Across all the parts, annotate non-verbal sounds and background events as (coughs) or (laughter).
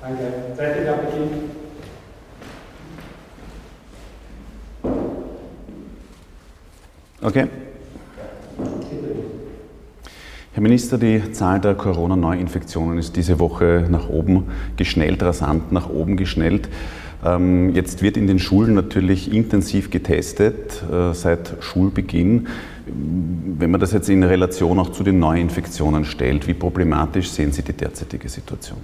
Danke. Seid ihr Appetit? Okay. Herr Minister, die Zahl der Corona-Neuinfektionen ist diese Woche nach oben geschnellt, rasant nach oben geschnellt. Ähm, jetzt wird in den Schulen natürlich intensiv getestet äh, seit Schulbeginn. Wenn man das jetzt in Relation auch zu den Neuinfektionen stellt, wie problematisch sehen Sie die derzeitige Situation?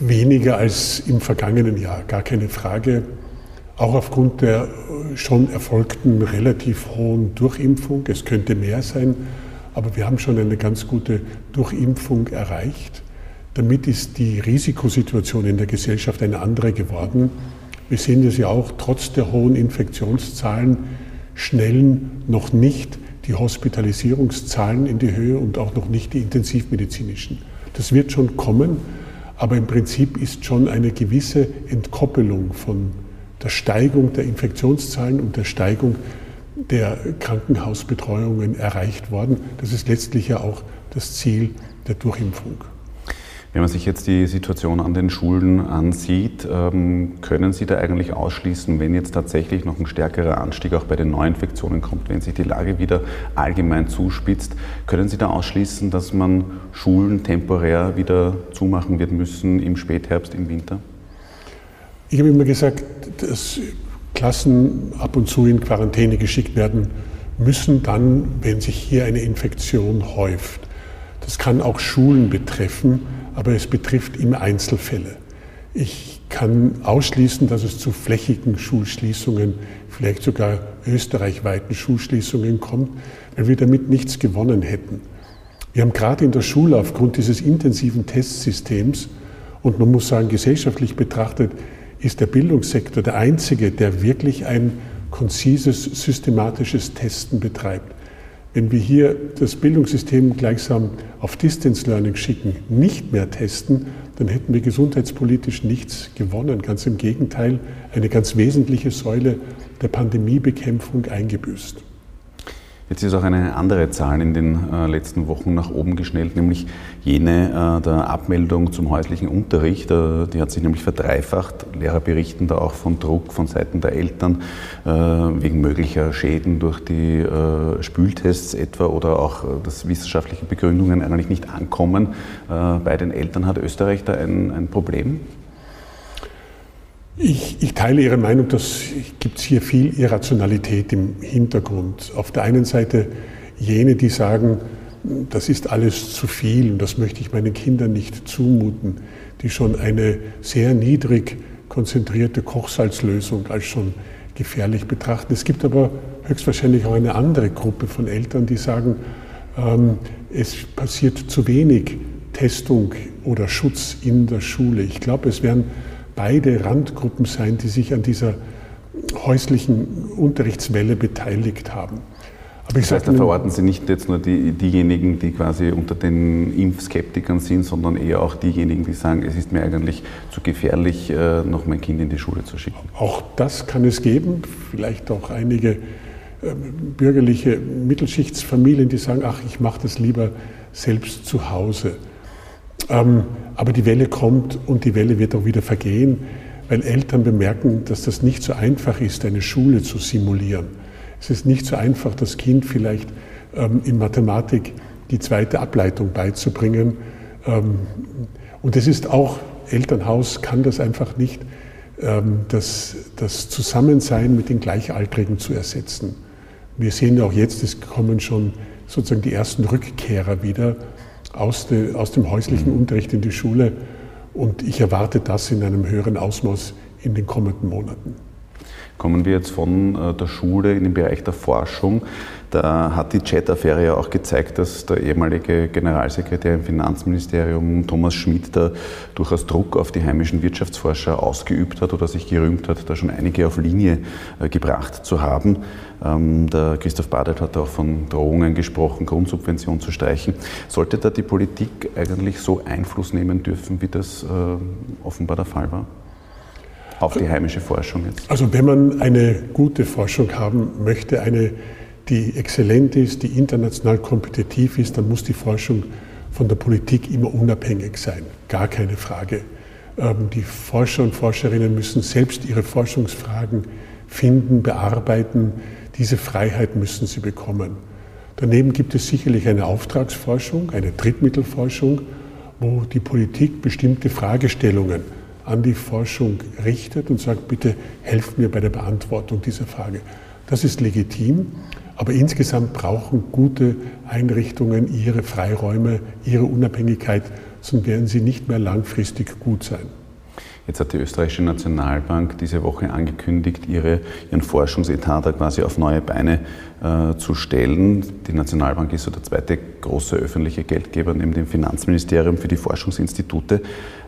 Weniger als im vergangenen Jahr, gar keine Frage. Auch aufgrund der schon erfolgten relativ hohen Durchimpfung. Es könnte mehr sein, aber wir haben schon eine ganz gute Durchimpfung erreicht. Damit ist die Risikosituation in der Gesellschaft eine andere geworden. Wir sehen das ja auch, trotz der hohen Infektionszahlen schnellen noch nicht die Hospitalisierungszahlen in die Höhe und auch noch nicht die intensivmedizinischen. Das wird schon kommen, aber im Prinzip ist schon eine gewisse Entkoppelung von der Steigung der Infektionszahlen und der Steigung der Krankenhausbetreuungen erreicht worden. Das ist letztlich ja auch das Ziel der Durchimpfung. Wenn man sich jetzt die Situation an den Schulen ansieht, ähm, können Sie da eigentlich ausschließen, wenn jetzt tatsächlich noch ein stärkerer Anstieg auch bei den Neuinfektionen kommt, wenn sich die Lage wieder allgemein zuspitzt, können Sie da ausschließen, dass man Schulen temporär wieder zumachen wird müssen im Spätherbst, im Winter? Ich habe immer gesagt, dass Klassen ab und zu in Quarantäne geschickt werden müssen, dann, wenn sich hier eine Infektion häuft. Das kann auch Schulen betreffen, aber es betrifft immer Einzelfälle. Ich kann ausschließen, dass es zu flächigen Schulschließungen, vielleicht sogar österreichweiten Schulschließungen kommt, weil wir damit nichts gewonnen hätten. Wir haben gerade in der Schule aufgrund dieses intensiven Testsystems und man muss sagen, gesellschaftlich betrachtet, ist der Bildungssektor der einzige, der wirklich ein konzises, systematisches Testen betreibt. Wenn wir hier das Bildungssystem gleichsam auf Distance Learning schicken, nicht mehr testen, dann hätten wir gesundheitspolitisch nichts gewonnen. Ganz im Gegenteil, eine ganz wesentliche Säule der Pandemiebekämpfung eingebüßt. Jetzt ist auch eine andere Zahl in den äh, letzten Wochen nach oben geschnellt, nämlich jene äh, der Abmeldung zum häuslichen Unterricht. Äh, die hat sich nämlich verdreifacht. Lehrer berichten da auch von Druck von Seiten der Eltern wegen möglicher Schäden durch die Spültests etwa oder auch, dass wissenschaftliche Begründungen eigentlich nicht ankommen. Bei den Eltern hat Österreich da ein, ein Problem? Ich, ich, teile Ihre Meinung, dass es hier viel Irrationalität im Hintergrund. Auf der einen Seite jene, die sagen, das ist alles zu viel und das möchte ich meinen Kindern nicht zumuten, die schon eine sehr niedrig konzentrierte Kochsalzlösung als schon gefährlich betrachten. Es gibt aber höchstwahrscheinlich auch eine andere Gruppe von Eltern, die sagen, ähm, es passiert zu wenig Testung oder Schutz in der Schule. Ich glaube, es werden beide Randgruppen sein, die sich an dieser häuslichen Unterrichtswelle beteiligt haben. Aber ich das heißt, da verorten Sie nicht jetzt nur die, diejenigen, die quasi unter den Impfskeptikern sind, sondern eher auch diejenigen, die sagen, es ist mir eigentlich zu gefährlich, äh, noch mein Kind in die Schule zu schicken. Auch das kann es geben. Vielleicht auch einige ähm, bürgerliche Mittelschichtsfamilien, die sagen, ach, ich mache das lieber selbst zu Hause. Ähm, aber die Welle kommt und die Welle wird auch wieder vergehen, weil Eltern bemerken, dass das nicht so einfach ist, eine Schule zu simulieren. Es ist nicht so einfach, das Kind vielleicht ähm, in Mathematik die zweite Ableitung beizubringen. Ähm, und es ist auch, Elternhaus kann das einfach nicht, das, das Zusammensein mit den Gleichaltrigen zu ersetzen. Wir sehen auch jetzt, es kommen schon sozusagen die ersten Rückkehrer wieder aus, de, aus dem häuslichen mhm. Unterricht in die Schule. Und ich erwarte das in einem höheren Ausmaß in den kommenden Monaten. Kommen wir jetzt von äh, der Schule in den Bereich der Forschung. Da hat die Chat-Affäre ja auch gezeigt, dass der ehemalige Generalsekretär im Finanzministerium Thomas Schmidt da durchaus Druck auf die heimischen Wirtschaftsforscher ausgeübt hat oder sich gerühmt hat, da schon einige auf Linie äh, gebracht zu haben. Ähm, der Christoph Badelt hat auch von Drohungen gesprochen, Grundsubvention zu streichen. Sollte da die Politik eigentlich so Einfluss nehmen dürfen, wie das äh, offenbar der Fall war? Auf die heimische Forschung jetzt? Also wenn man eine gute Forschung haben möchte, eine, die exzellent ist, die international kompetitiv ist, dann muss die Forschung von der Politik immer unabhängig sein. Gar keine Frage. Ähm, die Forscher und Forscherinnen müssen selbst ihre Forschungsfragen finden, bearbeiten. Diese Freiheit müssen sie bekommen. Daneben gibt es sicherlich eine Auftragsforschung, eine Drittmittelforschung, wo die Politik bestimmte Fragestellungen an die Forschung richtet und sagt, bitte helft mir bei der Beantwortung dieser Frage. Das ist legitim, aber insgesamt brauchen gute Einrichtungen ihre Freiräume, ihre Unabhängigkeit, sonst werden sie nicht mehr langfristig gut sein. Jetzt hat die österreichische Nationalbank diese Woche angekündigt, ihre, ihren Forschungsetat da quasi auf neue Beine äh, zu stellen. Die Nationalbank ist so der zweite große öffentliche Geldgeber neben dem Finanzministerium für die Forschungsinstitute.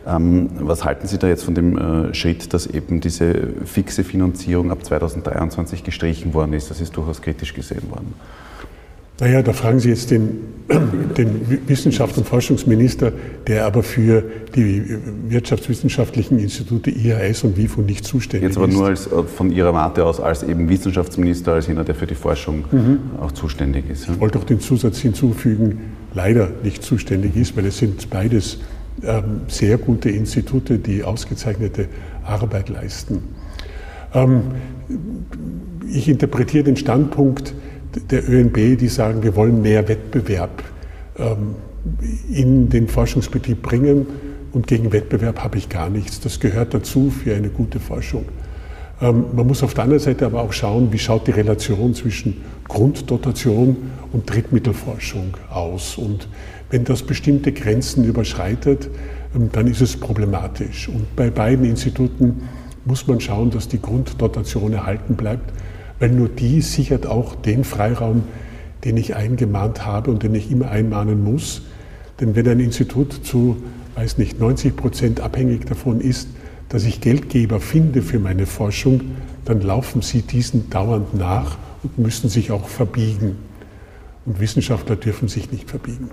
Ähm, was halten Sie da jetzt von dem äh, Schritt, dass eben diese fixe Finanzierung ab 2023 gestrichen worden ist? Das ist durchaus kritisch gesehen worden. Naja, da fragen Sie jetzt den, (clears throat) den Wissenschafts- und Forschungsminister, der aber für die wirtschaftswissenschaftlichen Institute IHS und WIFO nicht zuständig ist. Jetzt aber nur als, äh, von Ihrer Warte aus als eben Wissenschaftsminister, als jener, der für die Forschung mhm. auch zuständig ist. Ich wollte auch den Zusatz hinzufügen, leider nicht zuständig ist, weil es sind beides ähm, sehr gute Institute, die ausgezeichnete Arbeit leisten. Ähm, ich interpretiere den Standpunkt, der ÖNB, die sagen, wir wollen mehr Wettbewerb ähm, in den Forschungsbetrieb bringen und gegen Wettbewerb habe ich gar nichts. Das gehört dazu für eine gute Forschung. Ähm, man muss auf der anderen Seite aber auch schauen, wie schaut die Relation zwischen Grunddotation und Drittmittelforschung aus. Und wenn das bestimmte Grenzen überschreitet, ähm, dann ist es problematisch. Und bei beiden Instituten muss man schauen, dass die Grunddotation erhalten bleibt weil nur die sichert auch den Freiraum, den ich eingemahnt habe und den ich immer einmahnen muss. Denn wenn ein Institut zu, weiß nicht, 90 Prozent abhängig davon ist, dass ich Geldgeber finde für meine Forschung, dann laufen sie diesen dauernd nach und müssen sich auch verbiegen. Und Wissenschaftler dürfen sich nicht verbiegen.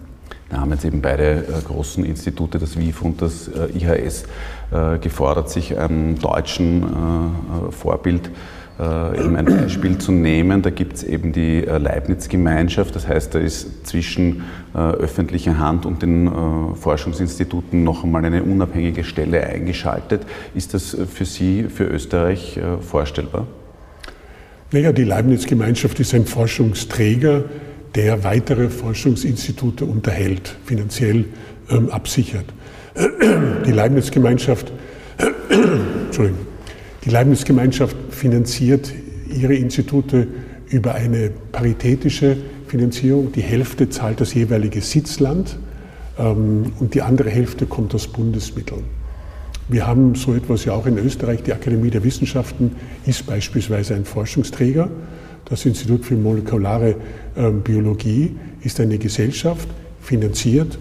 Da haben jetzt eben beide äh, großen Institute, das WIF und das äh, IHS, äh, gefordert, sich einem deutschen Vorbild äh, eben ein Beispiel zu nehmen. Da gibt es eben die äh, Leibniz-Gemeinschaft, das heißt, da ist zwischen äh, öffentlicher Hand und den Forschungsinstituten noch einmal eine unabhängige Stelle eingeschaltet. Ist das für Sie, für Österreich vorstellbar? Naja, die Leibniz-Gemeinschaft ist ein Forschungsträger, der weitere Forschungsinstitute unterhält, finanziell ähm, absichert. Die Leibniz-Gemeinschaft, (coughs) Entschuldigung, die Leibniz-Gemeinschaft finanziert ihre Institute über eine paritätische Finanzierung. Die Hälfte zahlt das jeweilige Sitzland ähm, und die andere Hälfte kommt aus Bundesmitteln. Wir haben so etwas ja auch in Österreich. Die Akademie der Wissenschaften ist beispielsweise ein Forschungsträger. Das Institut für molekulare ähm, Biologie ist eine Gesellschaft, finanziert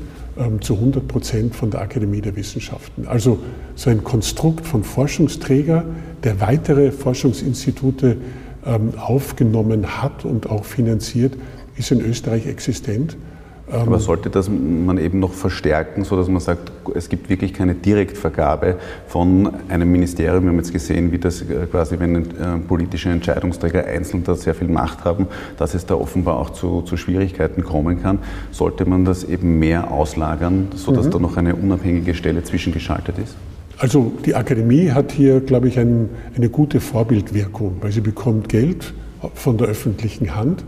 zu 100 Prozent von der Akademie der Wissenschaften. Also so ein Konstrukt von Forschungsträger, der weitere Forschungsinstitute ähm, aufgenommen hat und auch finanziert, ist in Österreich existent. Aber ähm, sollte das man eben noch verstärken, sodass man sagt, es gibt wirklich keine Direktvergabe von einem Ministerium. Wir haben jetzt gesehen, wie das äh, quasi, wenn äh, politische Entscheidungsträger einzeln da sehr viel Macht haben, dass es da offenbar auch zu, zu Schwierigkeiten kommen kann. Sollte man das eben mehr auslagern, sodass mhm. da noch eine unabhängige Stelle zwischengeschaltet ist? Also die Akademie hat hier, glaube ich, ein, eine gute Vorbildwirkung, weil sie bekommt Geld von der öffentlichen Hand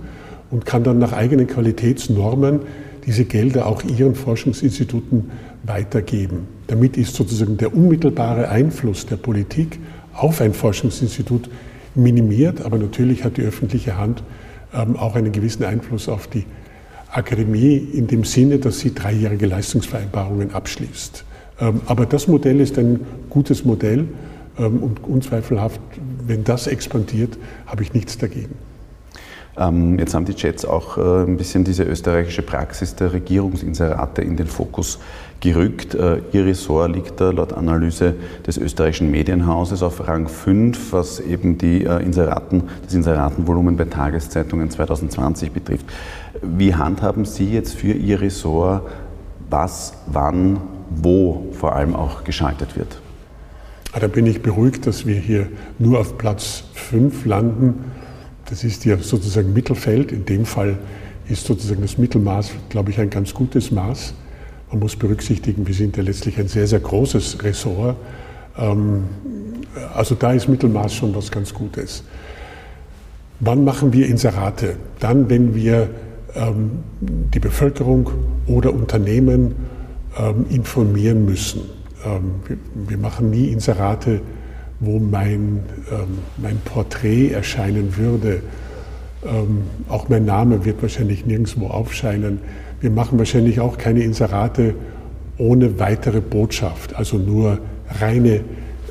und kann dann nach eigenen Qualitätsnormen diese Gelder auch ihren Forschungsinstituten weitergeben. Damit ist sozusagen der unmittelbare Einfluss der Politik auf ein Forschungsinstitut minimiert, aber natürlich hat die öffentliche Hand ähm, auch einen gewissen Einfluss auf die Akademie in dem Sinne, dass sie dreijährige Leistungsvereinbarungen abschließt. Ähm, aber das Modell ist ein gutes Modell ähm, und unzweifelhaft, wenn das expandiert, habe ich nichts dagegen. Ähm, jetzt haben die Chats auch äh, ein bisschen diese österreichische Praxis der Regierungsinserate in den Fokus gerückt. Äh, ihr Ressort liegt da laut Analyse des österreichischen Medienhauses auf Rang 5, was eben die äh, Inseraten, das Inseratenvolumen bei Tageszeitungen 2020 betrifft. Wie handhaben Sie jetzt für Ihr Ressort, was, wann, wo vor allem auch geschaltet wird? Ah, da bin ich beruhigt, dass wir hier nur auf Platz 5 landen das ist ja sozusagen Mittelfeld. In dem Fall ist sozusagen das Mittelmaß, glaube ich, ein ganz gutes Maß. Man muss berücksichtigen, wir sind ja letztlich ein sehr, sehr großes Ressort. Ähm, also da ist Mittelmaß schon was ganz Gutes. Wann machen wir Inserate? Dann, wenn wir ähm, die Bevölkerung oder Unternehmen ähm, informieren müssen. wir, machen nie Inserate, wo mein, mein Porträt erscheinen würde. auch mein Name wird wahrscheinlich nirgendwo aufscheinen. Wir machen wahrscheinlich auch keine Inserate ohne weitere Botschaft, also nur reine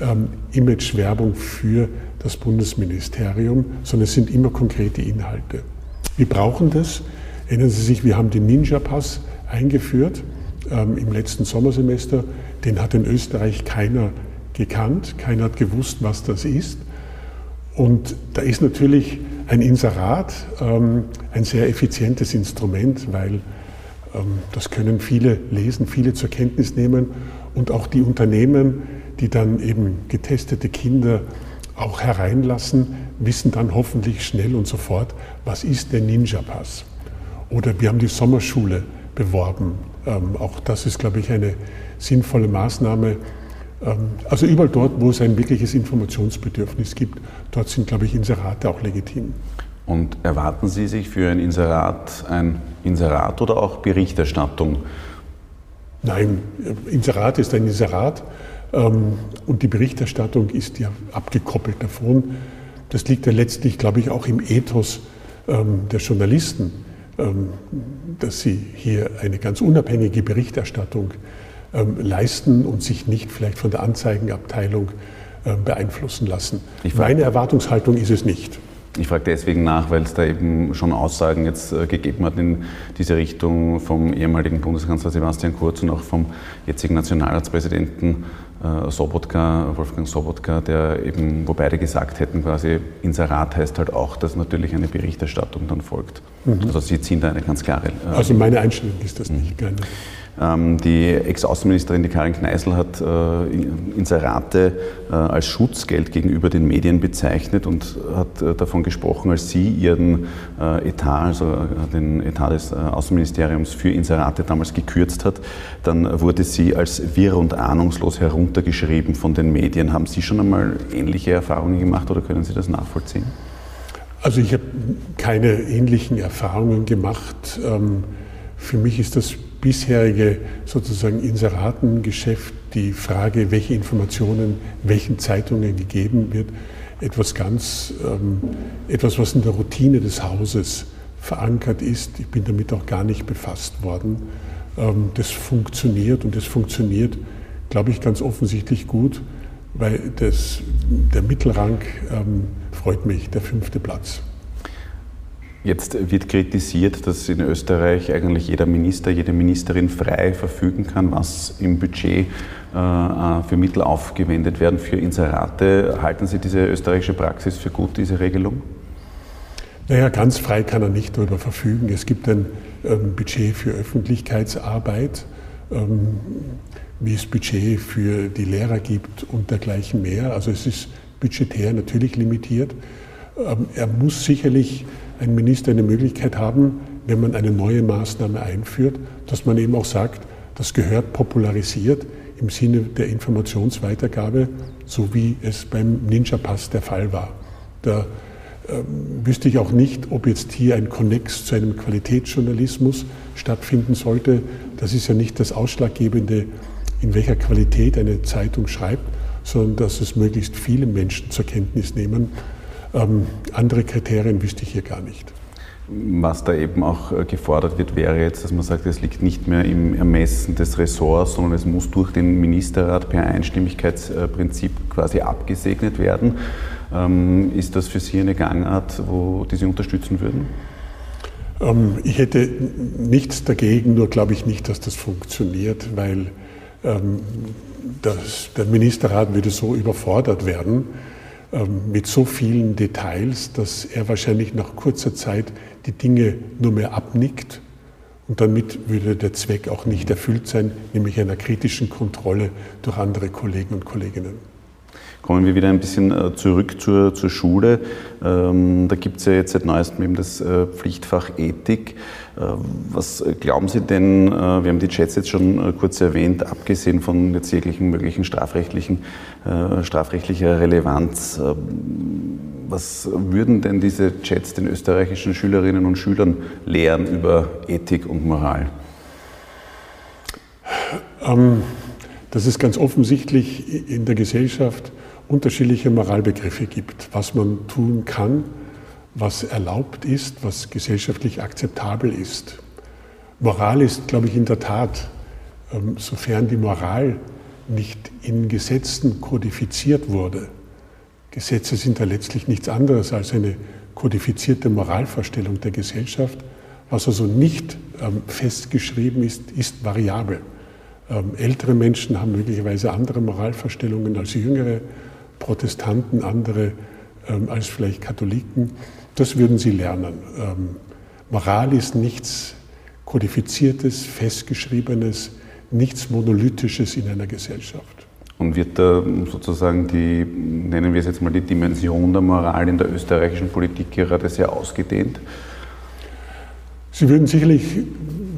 ähm, Imagewerbung für das Bundesministerium, sondern es sind immer konkrete Inhalte. Wir brauchen das. Erinnern Sie sich, wir haben den Ninja-Pass eingeführt ähm, im letzten Sommersemester. Den hat in Österreich keiner gekannt, keiner hat gewusst, was das ist. Und da ist natürlich ein Inserat ähm, ein sehr effizientes Instrument, weil ähm, das können viele lesen, viele zur Kenntnis nehmen und auch die Unternehmen, die dann eben getestete Kinder auch hereinlassen, wissen dann hoffentlich schnell und sofort, was ist der Ninja-Pass. Oder wir haben die Sommerschule beworben. Ähm, auch das ist, glaube ich, eine sinnvolle Maßnahme. Ähm, also überall dort, wo es ein wirkliches Informationsbedürfnis gibt, dort sind, glaube ich, Inserate auch legitim. Und erwarten Sie sich für ein Inserat ein Inserat oder auch Berichterstattung? Nein, Inserat ist ein Inserat ähm, und die Berichterstattung ist ja abgekoppelt davon. Das liegt ja letztlich, glaube ich, auch im Ethos ähm, der Journalisten, ähm, dass sie hier eine ganz unabhängige Berichterstattung leisten und sich nicht vielleicht von der Anzeigenabteilung beeinflussen lassen. Meine Erwartungshaltung ist es nicht. Ich frage deswegen nach, weil es da eben schon Aussagen jetzt äh, gegeben hat in diese Richtung vom ehemaligen Bundeskanzler Sebastian Kurz und auch vom jetzigen Nationalratspräsidenten äh, Sobotka, Wolfgang Sobotka, der eben, wo beide gesagt hätten, quasi Inserat heißt halt auch, dass natürlich eine Berichterstattung dann folgt. Mhm. Also Sie ziehen da eine ganz klare. Äh, also meine Einstellung ist das nicht, mhm. Ähm, die Ex-Außenministerin, die Karin Kneißl, hat äh, Inserate äh, als Schutzgeld gegenüber den Medien bezeichnet und hat äh, davon gesprochen, als sie ihren Etat, also den Etat des Außenministeriums für Inserate damals gekürzt hat, dann wurde sie als wirr und ahnungslos heruntergeschrieben von den Medien. Haben Sie schon einmal ähnliche Erfahrungen gemacht oder können Sie das nachvollziehen? Also ich habe keine ähnlichen Erfahrungen gemacht. Ähm, für mich ist das bisherige sozusagen Inseratengeschäft, die Frage, welche Informationen welchen Zeitungen gegeben wird, etwas ganz, ähm, etwas, was in der Routine des Hauses verankert ist. Ich bin damit auch gar nicht befasst worden. Ähm, das funktioniert und das funktioniert, glaube ich, ganz offensichtlich gut, weil das, der Mittelrang ähm, freut mich, der fünfte Platz. Jetzt wird kritisiert, dass in Österreich eigentlich jeder Minister, jede Ministerin frei verfügen kann, was im Budget äh, äh, für Mittel aufgewendet werden für Inserate. Halten Sie diese österreichische Praxis für gut, diese Regelung? Naja, ganz frei kann er nicht darüber verfügen. Es gibt ein ähm, Budget für Öffentlichkeitsarbeit, ähm, wie es Budget für die Lehrer gibt und dergleichen mehr. Also es ist budgetär natürlich limitiert. Ähm, er muss sicherlich ein Minister eine Möglichkeit haben, wenn man eine neue Maßnahme einführt, dass man eben auch sagt, das gehört popularisiert im Sinne der Informationsweitergabe, so wie es beim Ninja-Pass der Fall war. Da äh, wüsste ich auch nicht, ob jetzt hier ein Konnex zu einem Qualitätsjournalismus stattfinden sollte. Das ist ja nicht das Ausschlaggebende, in welcher Qualität eine Zeitung schreibt, sondern dass es möglichst viele Menschen zur Kenntnis nehmen ähm, andere Kriterien wüsste ich hier gar nicht. Was da eben auch äh, gefordert wird, wäre jetzt, dass man sagt, es liegt nicht mehr im Ermessen des Ressorts, sondern es muss durch den Ministerrat per Einstimmigkeitsprinzip quasi abgesegnet werden. Ähm, ist das für Sie eine Gangart, wo die Sie unterstützen würden? Ähm, ich hätte nichts dagegen, nur glaube ich nicht, dass das funktioniert, weil das, der Ministerrat würde so überfordert werden ähm, mit so vielen Details, dass er wahrscheinlich nach kurzer Zeit die Dinge nur mehr abnickt und damit würde der Zweck auch nicht erfüllt sein, nämlich einer kritischen Kontrolle durch andere Kollegen und Kolleginnen. Kommen wir wieder ein bisschen äh, zurück zur, zur Schule. Ähm, da gibt es ja jetzt seit neuestem eben das äh, Pflichtfach Ethik. Äh, was glauben Sie denn, wir haben die Chats jetzt schon kurz erwähnt, abgesehen von jetzt jeglichen möglichen strafrechtlichen, strafrechtlicher Relevanz, was würden denn diese Chats den österreichischen Schülerinnen und Schülern lehren über Ethik und Moral? Ähm, dass es ganz offensichtlich in der Gesellschaft unterschiedliche Moralbegriffe gibt, was man tun kann, was erlaubt ist, was gesellschaftlich akzeptabel ist. Moral ist, glaube ich, in der Tat, ähm, sofern die Moral nicht in Gesetzen kodifiziert wurde. Gesetze sind ja letztlich nichts anderes als eine kodifizierte Moralvorstellung der Gesellschaft. Was also nicht ähm, festgeschrieben ist, ist variabel. Ähm, ältere Menschen haben möglicherweise andere Moralvorstellungen als jüngere. Protestanten, andere als vielleicht Katholiken. Das würden sie lernen. Ähm, Moral ist nichts Kodifiziertes, Festgeschriebenes, nichts Monolithisches in einer Gesellschaft. Und wird da sozusagen die, nennen wir es jetzt mal, die Dimension der Moral in der österreichischen Politik gerade sehr ausgedehnt? Sie würden sicherlich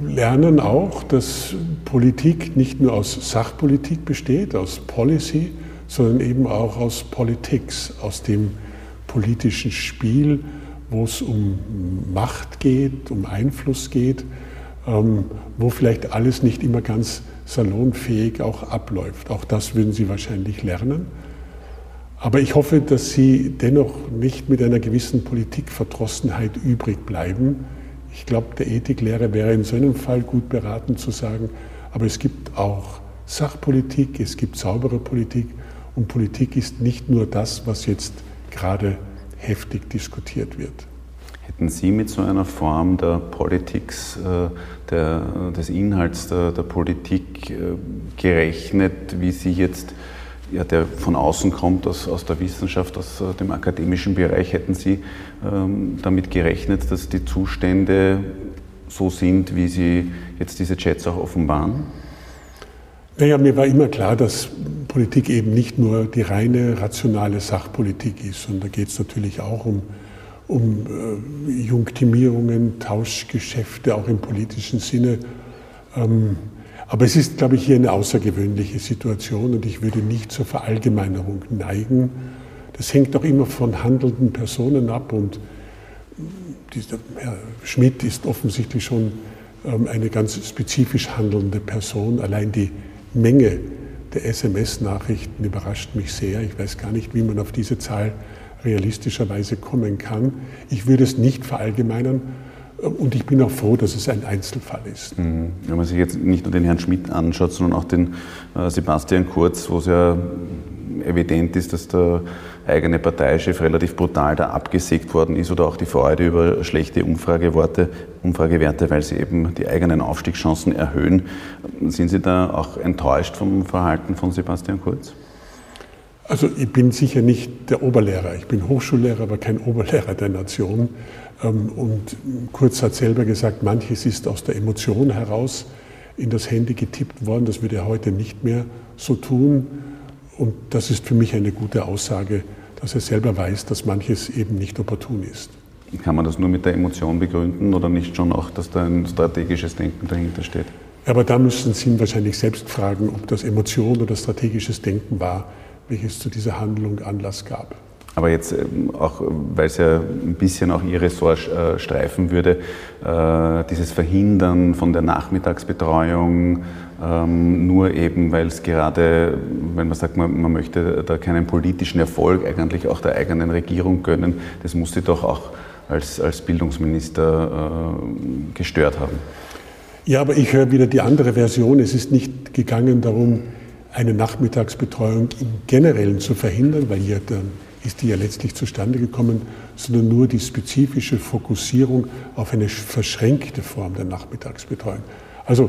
lernen auch, dass Politik nicht nur aus Sachpolitik besteht, aus Policy, sondern eben auch aus Politics, aus dem politischen Spiel, wo es um Macht geht, um Einfluss geht, ähm, wo vielleicht alles nicht immer ganz salonfähig auch abläuft. Auch das würden Sie wahrscheinlich lernen. Aber ich hoffe, dass Sie dennoch nicht mit einer gewissen Politikverdrossenheit übrig bleiben. Ich glaube, der Ethiklehrer wäre in so einem Fall gut beraten zu sagen, aber es gibt auch Sachpolitik, es gibt saubere Politik und Politik ist nicht nur das, was jetzt gerade heftig diskutiert wird. Hätten Sie mit so einer Form der Politics, äh, der, des Inhalts der, der Politik äh, gerechnet, wie Sie jetzt, ja, der von außen kommt, aus, aus der Wissenschaft, aus äh, dem akademischen Bereich, hätten Sie ähm, damit gerechnet, dass die Zustände so sind, wie Sie jetzt diese Chats auch offenbaren? Naja, mir war immer klar, dass Politik eben nicht nur die reine rationale Sachpolitik ist, sondern da geht es natürlich auch um, um äh, Junktimierungen, Tauschgeschäfte, auch im politischen Sinne. Ähm, aber es ist, glaube ich, hier eine außergewöhnliche Situation und ich würde nicht zur Verallgemeinerung neigen. Das hängt auch immer von handelnden Personen ab und dieser Herr Schmidt ist offensichtlich schon ähm, eine ganz spezifisch handelnde Person. Allein die Menge der SMS-Nachrichten überrascht mich sehr. Ich weiß gar nicht, wie man auf diese Zahl realistischerweise kommen kann. Ich würde es nicht verallgemeinern. Und ich bin auch froh, dass es ein Einzelfall ist. Mhm. Wenn man sich jetzt nicht nur den Herrn Schmidt anschaut, sondern auch den äh, Sebastian Kurz, wo es ja evident ist, dass der eigene Parteichef relativ brutal da abgesägt worden ist oder auch die Freude über schlechte Umfragewerte, Umfragewerte, weil sie eben die eigenen Aufstiegschancen erhöhen. Sind Sie da auch enttäuscht vom Verhalten von Sebastian Kurz? Also ich bin sicher nicht der Oberlehrer. Ich bin Hochschullehrer, aber kein Oberlehrer der Nation. Ähm, und Kurz hat selber gesagt, manches ist aus der Emotion heraus in das Handy getippt worden. Das würde er heute nicht mehr so tun. Und das ist für mich eine gute Aussage, dass er selber weiß, dass manches eben nicht opportun ist. Kann man das nur mit der Emotion begründen oder nicht schon auch, dass da ein strategisches Denken dahinter steht? Aber da müssen Sie ihn wahrscheinlich selbst fragen, ob das Emotion oder strategisches Denken war, welches zu dieser Handlung Anlass gab. Aber jetzt ähm, auch, weil es ja ein bisschen auch Ihr Ressort äh, streifen würde, äh, dieses Verhindern von der Nachmittagsbetreuung, ähm, nur eben, weil es gerade, wenn man sagt, man, man, möchte da keinen politischen Erfolg eigentlich auch der eigenen Regierung gönnen, das muss sie doch auch als, als Bildungsminister äh, gestört haben. Ja, aber ich höre wieder die andere Version. Es ist nicht gegangen darum, eine Nachmittagsbetreuung im Generellen zu verhindern, weil hier dann ist die ja letztlich zustande gekommen, sondern nur die spezifische Fokussierung auf eine verschränkte Form der Nachmittagsbetreuung. Also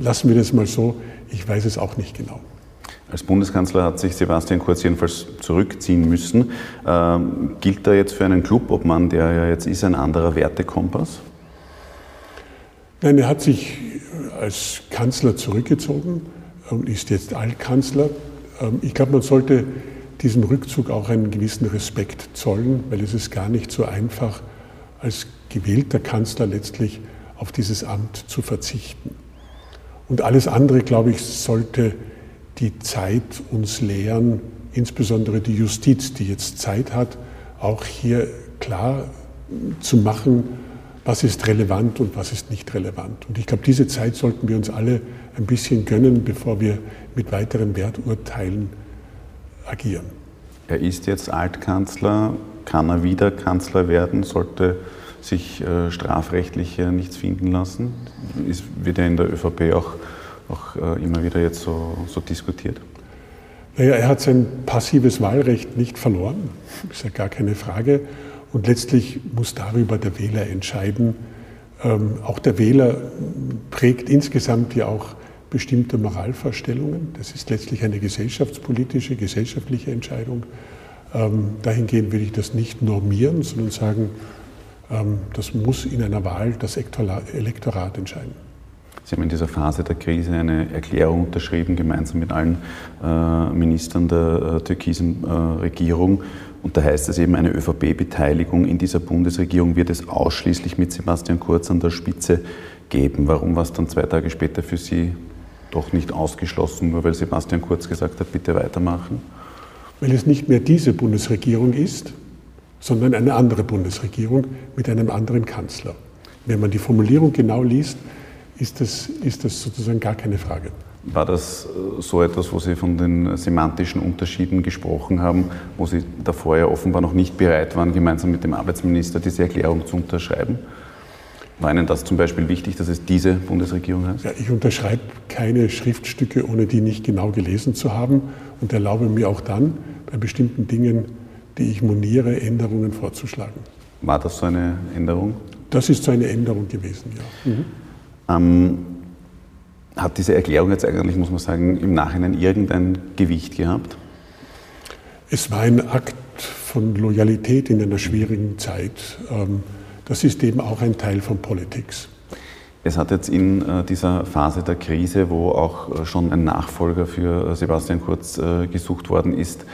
lassen wir das mal so, ich weiß es auch nicht genau. Als Bundeskanzler hat sich Sebastian Kurz jedenfalls zurückziehen müssen. Ähm, gilt da jetzt für einen Clubobmann, der ja jetzt ist, ein anderer Wertekompass? Nein, er hat sich als Kanzler zurückgezogen und ist jetzt Altkanzler. Ähm, ich glaube, man sollte diesem Rückzug auch einen gewissen Respekt zollen, weil es ist gar nicht so einfach, als gewählter Kanzler letztlich auf dieses Amt zu verzichten. Und alles andere, glaube ich, sollte die Zeit uns lehren, insbesondere die Justiz, die jetzt Zeit hat, auch hier klar zu machen, was ist relevant und was ist nicht relevant. Und ich glaube, diese Zeit sollten wir uns alle ein bisschen gönnen, bevor wir mit weiteren Werturteilen agieren. Er ist jetzt Altkanzler, kann er wieder Kanzler werden, sollte sich äh, strafrechtlich äh, nichts finden lassen. Ist, wird ja in der ÖVP auch, auch äh, immer wieder jetzt so, so diskutiert? Naja, er hat sein passives Wahlrecht nicht verloren, ist ja gar keine Frage. Und letztlich muss darüber der Wähler entscheiden. Ähm, auch der Wähler prägt insgesamt ja auch bestimmte Moralvorstellungen. Das ist letztlich eine gesellschaftspolitische, gesellschaftliche Entscheidung. Ähm, dahingehend will ich das nicht normieren, sondern sagen, das muss in einer Wahl das Elektorat entscheiden. Sie haben in dieser Phase der Krise eine Erklärung unterschrieben, gemeinsam mit allen äh, Ministern der äh, türkisen äh, Regierung. Und da heißt es eben, eine ÖVP-Beteiligung in dieser Bundesregierung wird es ausschließlich mit Sebastian Kurz an der Spitze geben. Warum war es dann zwei Tage später für Sie doch nicht ausgeschlossen, nur weil Sebastian Kurz gesagt hat, bitte weitermachen? Weil es nicht mehr diese Bundesregierung ist, sondern eine andere Bundesregierung mit einem anderen Kanzler. Wenn man die Formulierung genau liest, ist das, ist das sozusagen gar keine Frage. War das äh, so etwas, wo Sie von den semantischen Unterschieden gesprochen haben, wo Sie davor ja offenbar noch nicht bereit waren, gemeinsam mit dem Arbeitsminister diese Erklärung zu unterschreiben? War Ihnen das zum Beispiel wichtig, dass es diese Bundesregierung heißt? Ja, ich unterschreibe keine Schriftstücke, ohne die nicht genau gelesen zu haben und erlaube mir auch dann, bei bestimmten Dingen, die ich moniere, Änderungen vorzuschlagen. War das so eine Änderung? Das ist so eine Änderung gewesen, ja. Mhm. Ähm, hat diese Erklärung jetzt eigentlich, muss man sagen, im Nachhinein irgendein Gewicht gehabt? Es war ein Akt von Loyalität in einer schwierigen Zeit. Ähm, das ist eben auch ein Teil von Politics. Es hat jetzt in äh, dieser Phase der Krise, wo auch äh, schon ein Nachfolger für äh, Sebastian Kurz gesucht worden ist,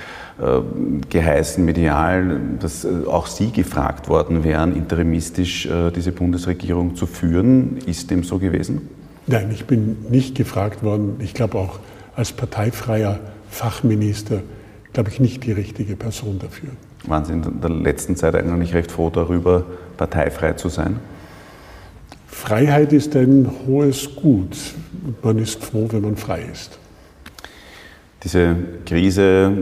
geheißen medial, dass auch Sie gefragt worden wären, interimistisch diese Bundesregierung zu führen. Ist dem so gewesen? Nein, ich bin nicht gefragt worden. Ich glaube auch als parteifreier Fachminister, glaube ich, nicht die richtige Person dafür. Waren Sie in der letzten Zeit eigentlich recht froh darüber, parteifrei zu sein? Freiheit ist ein hohes Gut. Man ist froh, wenn man frei ist. Diese Krise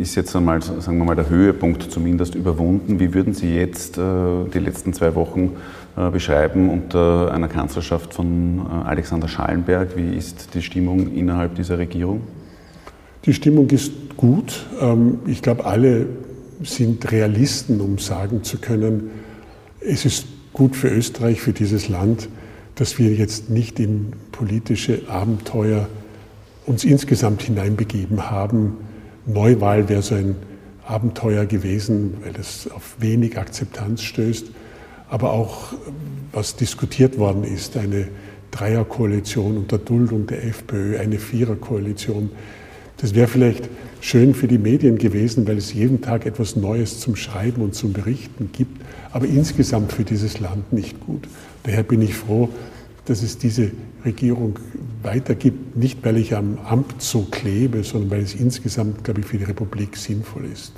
ist jetzt einmal, sagen wir mal, der Höhepunkt zumindest überwunden. Wie würden Sie jetzt äh, die letzten zwei Wochen äh, beschreiben unter einer Kanzlerschaft von äh, Alexander Schallenberg? Wie ist die Stimmung innerhalb dieser Regierung? Die Stimmung ist gut. Ähm, ich glaube, alle sind Realisten, um sagen zu können, es ist gut für Österreich, für dieses Land, dass wir jetzt nicht in politische Abenteuer uns insgesamt hineinbegeben haben. Neuwahl wäre so ein Abenteuer gewesen, weil es auf wenig Akzeptanz stößt. Aber auch, was diskutiert worden ist, eine Dreierkoalition unter Duldung der FPÖ, eine Viererkoalition. Das wäre vielleicht schön für die Medien gewesen, weil es jeden Tag etwas Neues zum Schreiben und zum Berichten gibt, aber insgesamt für dieses Land nicht gut. Daher bin ich froh, dass es diese Regierung weitergibt, nicht weil ich am Amt so klebe, sondern weil es insgesamt, glaube ich, für die Republik sinnvoll ist.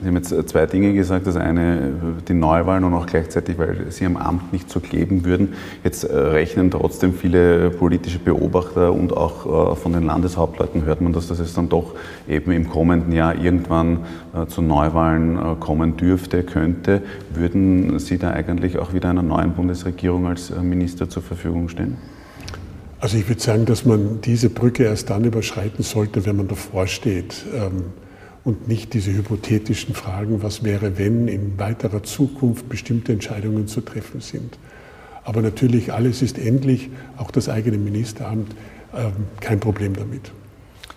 Sie haben jetzt zwei Dinge gesagt. Das eine, die Neuwahlen und auch gleichzeitig, weil Sie am Amt nicht so kleben würden. Jetzt äh, rechnen trotzdem viele politische Beobachter und auch äh, von den Landeshauptleuten hört man, dass das jetzt dann doch eben im kommenden Jahr irgendwann äh, zu Neuwahlen kommen dürfte, könnte. Würden Sie da eigentlich auch wieder einer neuen Bundesregierung als Minister zur Verfügung stehen? Also ich würde sagen, dass man diese Brücke erst dann überschreiten sollte, wenn man davor steht. Ähm, und nicht diese hypothetischen Fragen, was wäre, wenn in weiterer Zukunft bestimmte Entscheidungen zu treffen sind. Aber natürlich, alles ist endlich, auch das eigene Ministeramt, ähm, kein Problem damit.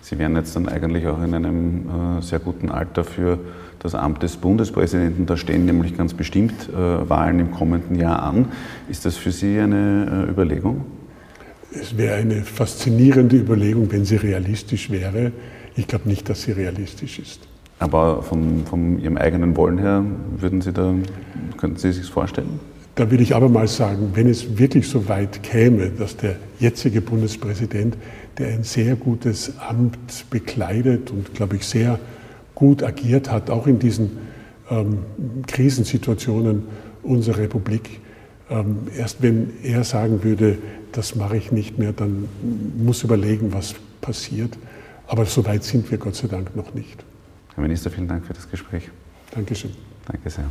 Sie wären jetzt dann eigentlich auch in einem äh, sehr guten Alter für das Amt des Bundespräsidenten. Da stehen nämlich ganz bestimmt äh, Wahlen im kommenden Jahr an. Ist das für Sie eine äh, Überlegung? Es wäre eine faszinierende Überlegung, wenn sie realistisch wäre. Ich glaube nicht, dass sie realistisch ist. Aber von, von Ihrem eigenen Wollen her, würden Sie da, könnten Sie sich vorstellen? Da will ich aber mal sagen, wenn es wirklich so weit käme, dass der jetzige Bundespräsident, der ein sehr gutes Amt bekleidet und, glaube ich, sehr gut agiert hat, auch in diesen ähm, Krisensituationen unserer Republik, ähm, erst wenn er sagen würde, das mache ich nicht mehr, dann muss überlegen, was passiert. Aber so weit sind wir Gott sei Dank noch nicht. Herr Minister, vielen Dank für das Gespräch. Dankeschön. Danke sehr.